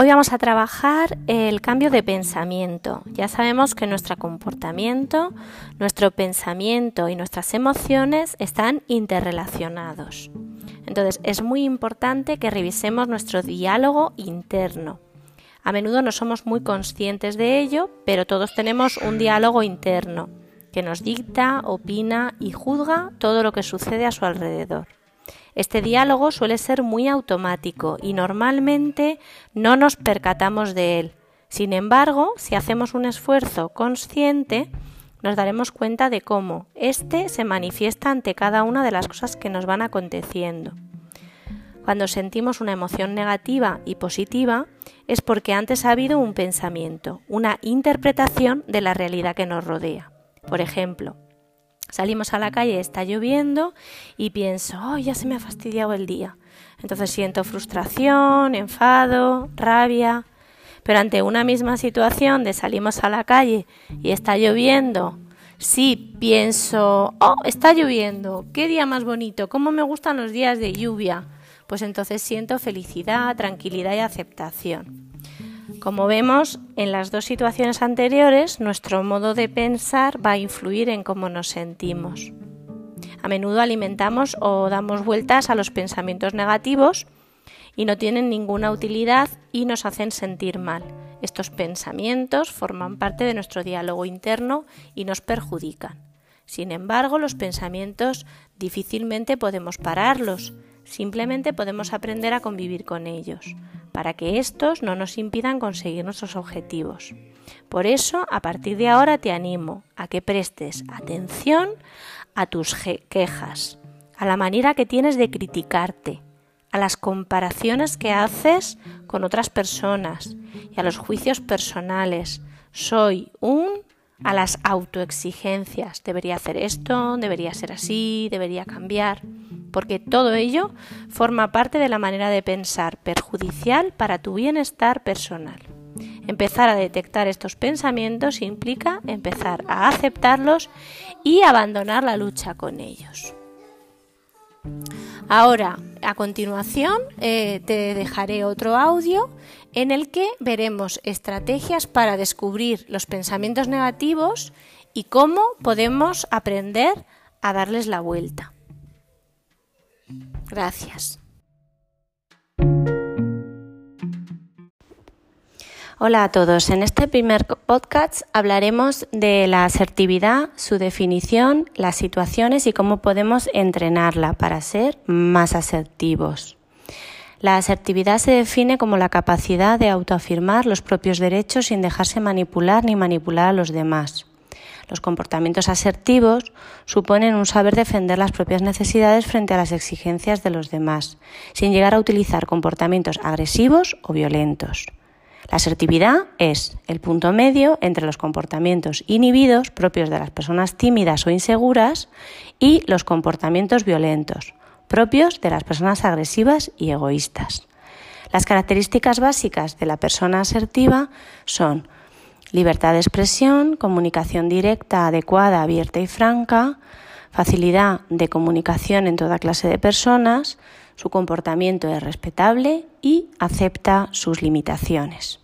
Hoy vamos a trabajar el cambio de pensamiento. Ya sabemos que nuestro comportamiento, nuestro pensamiento y nuestras emociones están interrelacionados. Entonces es muy importante que revisemos nuestro diálogo interno. A menudo no somos muy conscientes de ello, pero todos tenemos un diálogo interno que nos dicta, opina y juzga todo lo que sucede a su alrededor. Este diálogo suele ser muy automático y normalmente no nos percatamos de él. Sin embargo, si hacemos un esfuerzo consciente, nos daremos cuenta de cómo éste se manifiesta ante cada una de las cosas que nos van aconteciendo. Cuando sentimos una emoción negativa y positiva es porque antes ha habido un pensamiento, una interpretación de la realidad que nos rodea. Por ejemplo, Salimos a la calle, está lloviendo y pienso, oh, ya se me ha fastidiado el día. Entonces siento frustración, enfado, rabia. Pero ante una misma situación de salimos a la calle y está lloviendo, sí pienso, oh, está lloviendo, qué día más bonito, cómo me gustan los días de lluvia. Pues entonces siento felicidad, tranquilidad y aceptación. Como vemos, en las dos situaciones anteriores, nuestro modo de pensar va a influir en cómo nos sentimos. A menudo alimentamos o damos vueltas a los pensamientos negativos y no tienen ninguna utilidad y nos hacen sentir mal. Estos pensamientos forman parte de nuestro diálogo interno y nos perjudican. Sin embargo, los pensamientos difícilmente podemos pararlos, simplemente podemos aprender a convivir con ellos para que estos no nos impidan conseguir nuestros objetivos. Por eso, a partir de ahora te animo a que prestes atención a tus quejas, a la manera que tienes de criticarte, a las comparaciones que haces con otras personas y a los juicios personales. Soy un a las autoexigencias. Debería hacer esto, debería ser así, debería cambiar porque todo ello forma parte de la manera de pensar perjudicial para tu bienestar personal. Empezar a detectar estos pensamientos implica empezar a aceptarlos y abandonar la lucha con ellos. Ahora, a continuación, eh, te dejaré otro audio en el que veremos estrategias para descubrir los pensamientos negativos y cómo podemos aprender a darles la vuelta. Gracias. Hola a todos. En este primer podcast hablaremos de la asertividad, su definición, las situaciones y cómo podemos entrenarla para ser más asertivos. La asertividad se define como la capacidad de autoafirmar los propios derechos sin dejarse manipular ni manipular a los demás. Los comportamientos asertivos suponen un saber defender las propias necesidades frente a las exigencias de los demás, sin llegar a utilizar comportamientos agresivos o violentos. La asertividad es el punto medio entre los comportamientos inhibidos propios de las personas tímidas o inseguras y los comportamientos violentos propios de las personas agresivas y egoístas. Las características básicas de la persona asertiva son Libertad de expresión, comunicación directa, adecuada, abierta y franca, facilidad de comunicación en toda clase de personas, su comportamiento es respetable y acepta sus limitaciones.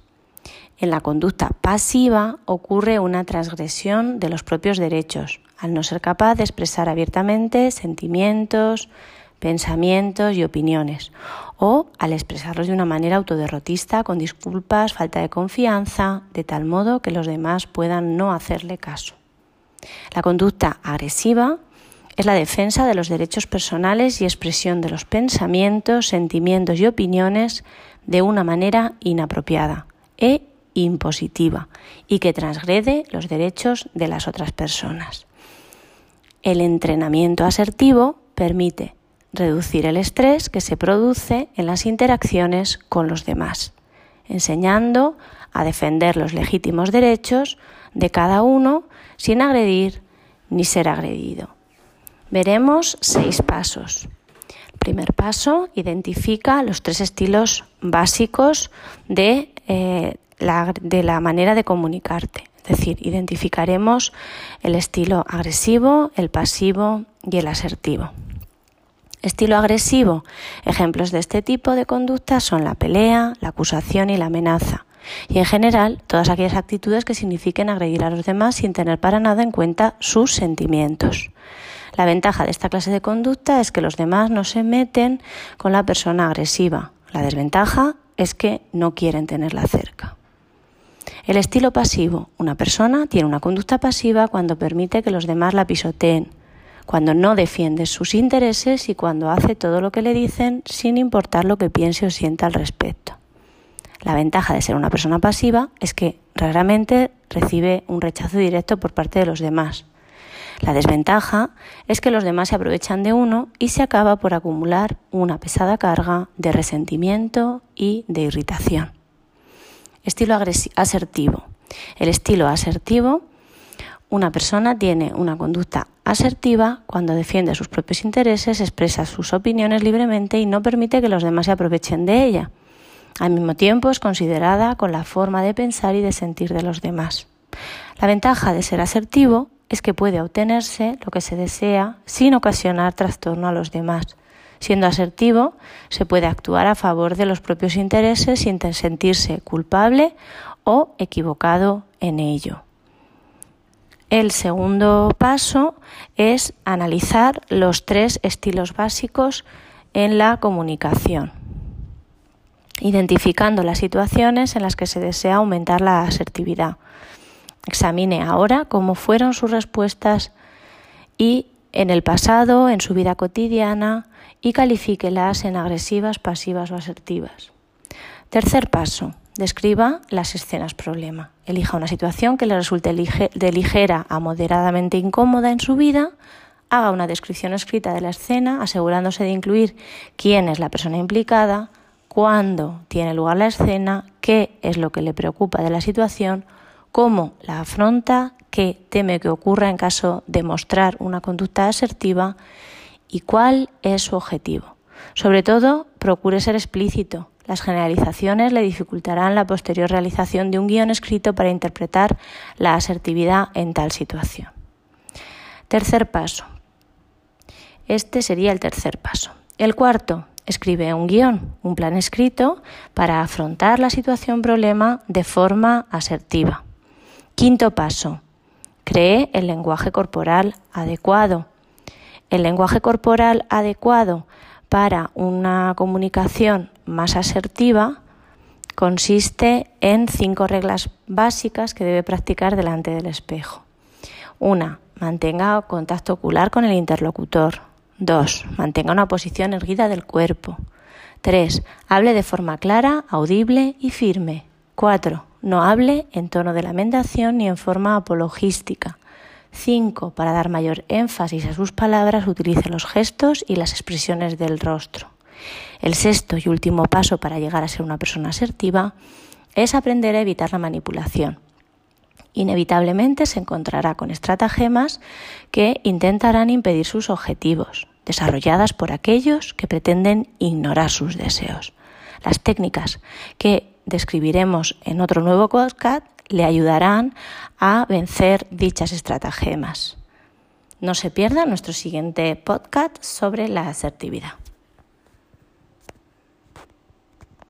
En la conducta pasiva ocurre una transgresión de los propios derechos, al no ser capaz de expresar abiertamente sentimientos, pensamientos y opiniones, o al expresarlos de una manera autoderrotista, con disculpas, falta de confianza, de tal modo que los demás puedan no hacerle caso. La conducta agresiva es la defensa de los derechos personales y expresión de los pensamientos, sentimientos y opiniones de una manera inapropiada e impositiva y que transgrede los derechos de las otras personas. El entrenamiento asertivo permite reducir el estrés que se produce en las interacciones con los demás, enseñando a defender los legítimos derechos de cada uno sin agredir ni ser agredido. Veremos seis pasos. primer paso, identifica los tres estilos básicos de, eh, la, de la manera de comunicarte. Es decir, identificaremos el estilo agresivo, el pasivo y el asertivo. Estilo agresivo. Ejemplos de este tipo de conducta son la pelea, la acusación y la amenaza. Y en general, todas aquellas actitudes que signifiquen agredir a los demás sin tener para nada en cuenta sus sentimientos. La ventaja de esta clase de conducta es que los demás no se meten con la persona agresiva. La desventaja es que no quieren tenerla cerca. El estilo pasivo. Una persona tiene una conducta pasiva cuando permite que los demás la pisoteen, cuando no defiende sus intereses y cuando hace todo lo que le dicen sin importar lo que piense o sienta al respecto. La ventaja de ser una persona pasiva es que raramente recibe un rechazo directo por parte de los demás. La desventaja es que los demás se aprovechan de uno y se acaba por acumular una pesada carga de resentimiento y de irritación. Estilo asertivo. El estilo asertivo, una persona tiene una conducta asertiva cuando defiende sus propios intereses, expresa sus opiniones libremente y no permite que los demás se aprovechen de ella. Al mismo tiempo es considerada con la forma de pensar y de sentir de los demás. La ventaja de ser asertivo es que puede obtenerse lo que se desea sin ocasionar trastorno a los demás. Siendo asertivo, se puede actuar a favor de los propios intereses sin sentirse culpable o equivocado en ello. El segundo paso es analizar los tres estilos básicos en la comunicación, identificando las situaciones en las que se desea aumentar la asertividad. Examine ahora cómo fueron sus respuestas y en el pasado, en su vida cotidiana, y califíquelas en agresivas, pasivas o asertivas. Tercer paso. Describa las escenas problema. Elija una situación que le resulte de ligera a moderadamente incómoda en su vida. Haga una descripción escrita de la escena, asegurándose de incluir quién es la persona implicada, cuándo tiene lugar la escena, qué es lo que le preocupa de la situación, cómo la afronta, qué teme que ocurra en caso de mostrar una conducta asertiva y cuál es su objetivo. Sobre todo, procure ser explícito. Las generalizaciones le dificultarán la posterior realización de un guion escrito para interpretar la asertividad en tal situación. Tercer paso. Este sería el tercer paso. El cuarto, escribe un guion, un plan escrito para afrontar la situación problema de forma asertiva. Quinto paso, cree el lenguaje corporal adecuado. El lenguaje corporal adecuado para una comunicación más asertiva consiste en cinco reglas básicas que debe practicar delante del espejo. Una, mantenga contacto ocular con el interlocutor. Dos, mantenga una posición erguida del cuerpo. Tres, hable de forma clara, audible y firme. Cuatro, no hable en tono de lamentación ni en forma apologística. 5. Para dar mayor énfasis a sus palabras, utilice los gestos y las expresiones del rostro. El sexto y último paso para llegar a ser una persona asertiva es aprender a evitar la manipulación. Inevitablemente se encontrará con estratagemas que intentarán impedir sus objetivos, desarrolladas por aquellos que pretenden ignorar sus deseos. Las técnicas que describiremos en otro nuevo podcast le ayudarán a vencer dichas estratagemas. No se pierda nuestro siguiente podcast sobre la asertividad.